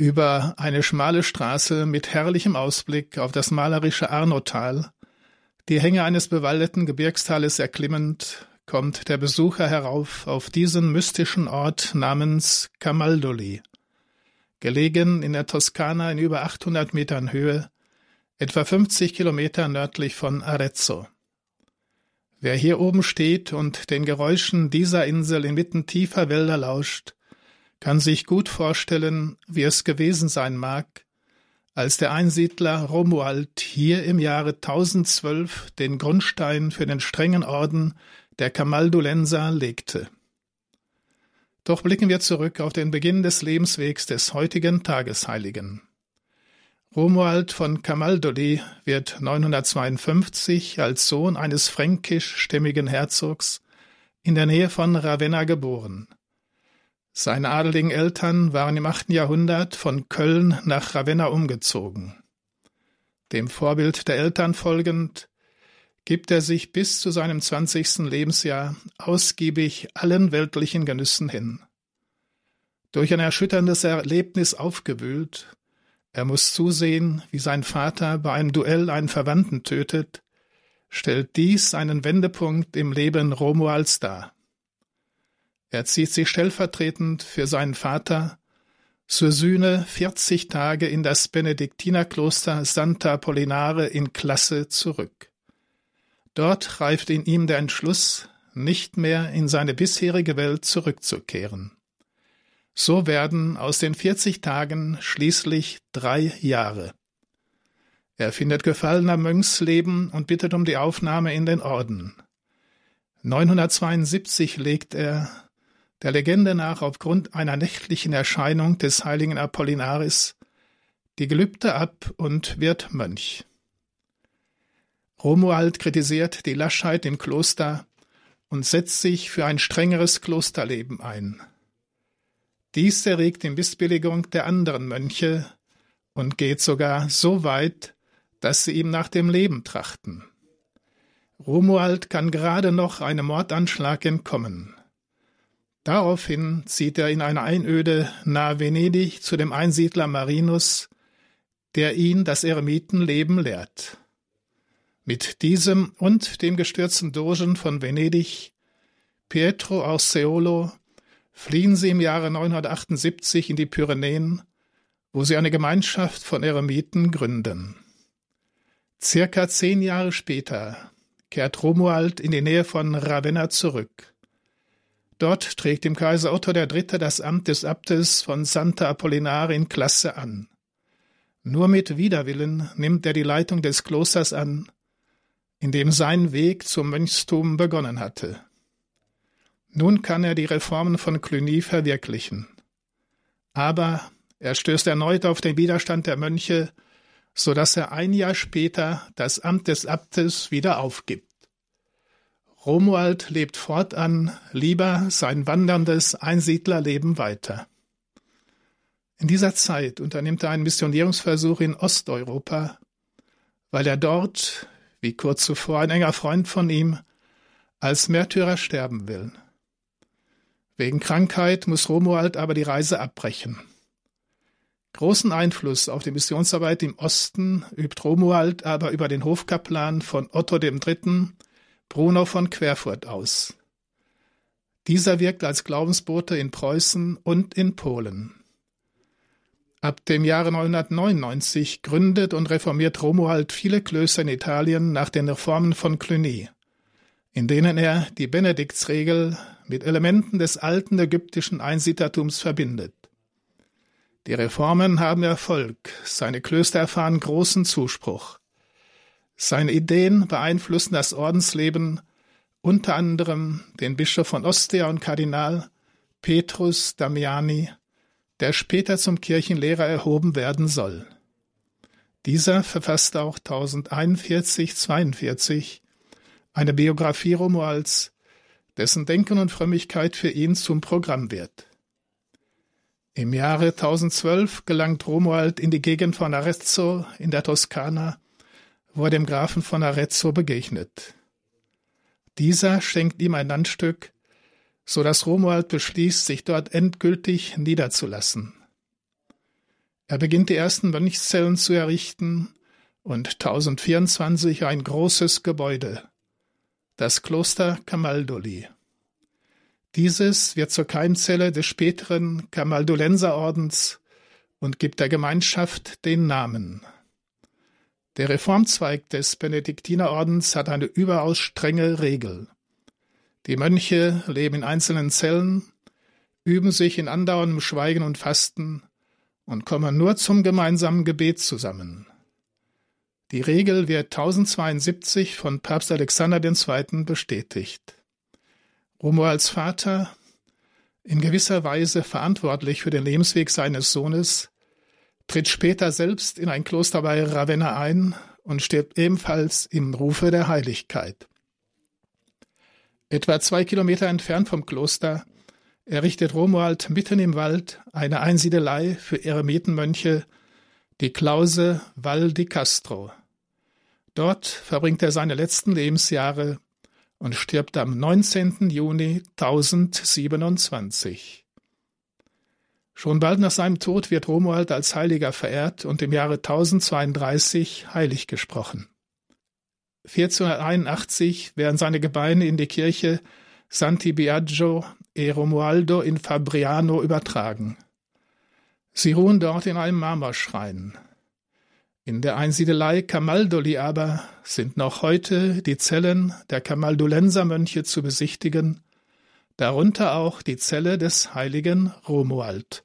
Über eine schmale Straße mit herrlichem Ausblick auf das malerische Arnotal, die Hänge eines bewaldeten Gebirgstales erklimmend, kommt der Besucher herauf auf diesen mystischen Ort namens Camaldoli, gelegen in der Toskana in über 800 Metern Höhe, etwa 50 Kilometer nördlich von Arezzo. Wer hier oben steht und den Geräuschen dieser Insel inmitten tiefer Wälder lauscht, kann sich gut vorstellen, wie es gewesen sein mag, als der Einsiedler Romuald hier im Jahre 1012 den Grundstein für den strengen Orden der Camaldulenser legte. Doch blicken wir zurück auf den Beginn des Lebenswegs des heutigen Tagesheiligen. Romuald von Camaldoli wird 952 als Sohn eines fränkischstämmigen Herzogs in der Nähe von Ravenna geboren. Seine adeligen Eltern waren im achten Jahrhundert von Köln nach Ravenna umgezogen. Dem Vorbild der Eltern folgend gibt er sich bis zu seinem zwanzigsten Lebensjahr ausgiebig allen weltlichen Genüssen hin. Durch ein erschütterndes Erlebnis aufgewühlt, er muss zusehen, wie sein Vater bei einem Duell einen Verwandten tötet, stellt dies einen Wendepunkt im Leben Romualds dar. Er zieht sich stellvertretend für seinen Vater zur Sühne 40 Tage in das Benediktinerkloster Santa Apollinare in Klasse zurück. Dort reift in ihm der Entschluss, nicht mehr in seine bisherige Welt zurückzukehren. So werden aus den 40 Tagen schließlich drei Jahre. Er findet Gefallen am Mönchsleben und bittet um die Aufnahme in den Orden. 972 legt er, der Legende nach aufgrund einer nächtlichen Erscheinung des heiligen Apollinaris, die Gelübde ab und wird Mönch. Romuald kritisiert die Laschheit im Kloster und setzt sich für ein strengeres Klosterleben ein. Dies erregt die Missbilligung der anderen Mönche und geht sogar so weit, dass sie ihm nach dem Leben trachten. Romuald kann gerade noch einem Mordanschlag entkommen. Daraufhin zieht er in eine Einöde nahe Venedig zu dem Einsiedler Marinus, der ihn das Eremitenleben lehrt. Mit diesem und dem gestürzten Dogen von Venedig, Pietro Orseolo, fliehen sie im Jahre 978 in die Pyrenäen, wo sie eine Gemeinschaft von Eremiten gründen. Circa zehn Jahre später kehrt Romuald in die Nähe von Ravenna zurück. Dort trägt dem Kaiser Otto III. das Amt des Abtes von Santa Apollinare in Klasse an. Nur mit Widerwillen nimmt er die Leitung des Klosters an, in dem sein Weg zum Mönchstum begonnen hatte. Nun kann er die Reformen von Cluny verwirklichen. Aber er stößt erneut auf den Widerstand der Mönche, so dass er ein Jahr später das Amt des Abtes wieder aufgibt. Romuald lebt fortan lieber sein wanderndes Einsiedlerleben weiter. In dieser Zeit unternimmt er einen Missionierungsversuch in Osteuropa, weil er dort wie kurz zuvor ein enger Freund von ihm, als Märtyrer sterben will. Wegen Krankheit muss Romuald aber die Reise abbrechen. Großen Einfluss auf die Missionsarbeit im Osten übt Romuald aber über den Hofkaplan von Otto III., Bruno von Querfurt aus. Dieser wirkt als Glaubensbote in Preußen und in Polen. Ab dem Jahre 999 gründet und reformiert Romuald viele Klöster in Italien nach den Reformen von Cluny, in denen er die Benediktsregel mit Elementen des alten ägyptischen Einsiedlertums verbindet. Die Reformen haben Erfolg, seine Klöster erfahren großen Zuspruch. Seine Ideen beeinflussen das Ordensleben, unter anderem den Bischof von Ostia und Kardinal Petrus Damiani der später zum Kirchenlehrer erhoben werden soll. Dieser verfasste auch 1041-42 eine Biografie Romualds, dessen Denken und Frömmigkeit für ihn zum Programm wird. Im Jahre 1012 gelangt Romuald in die Gegend von Arezzo in der Toskana, wo er dem Grafen von Arezzo begegnet. Dieser schenkt ihm ein Landstück, so dass Romuald beschließt, sich dort endgültig niederzulassen. Er beginnt die ersten Mönchszellen zu errichten und 1024 ein großes Gebäude, das Kloster Camaldoli. Dieses wird zur Keimzelle des späteren Camaldolenserordens und gibt der Gemeinschaft den Namen. Der Reformzweig des Benediktinerordens hat eine überaus strenge Regel. Die Mönche leben in einzelnen Zellen, üben sich in andauerndem Schweigen und Fasten und kommen nur zum gemeinsamen Gebet zusammen. Die Regel wird 1072 von Papst Alexander II. bestätigt. Romualds Vater, in gewisser Weise verantwortlich für den Lebensweg seines Sohnes, tritt später selbst in ein Kloster bei Ravenna ein und stirbt ebenfalls im Rufe der Heiligkeit. Etwa zwei Kilometer entfernt vom Kloster errichtet Romuald mitten im Wald eine Einsiedelei für Eremitenmönche, die Klause Val di Castro. Dort verbringt er seine letzten Lebensjahre und stirbt am 19. Juni 1027. Schon bald nach seinem Tod wird Romuald als Heiliger verehrt und im Jahre 1032 heilig gesprochen. 1481 werden seine Gebeine in die Kirche Santi Biagio e Romualdo in Fabriano übertragen. Sie ruhen dort in einem Marmorschrein. In der Einsiedelei Camaldoli aber sind noch heute die Zellen der Camaldolenser-Mönche zu besichtigen, darunter auch die Zelle des heiligen Romuald.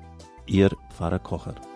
Ihr Pfarrer Kocher.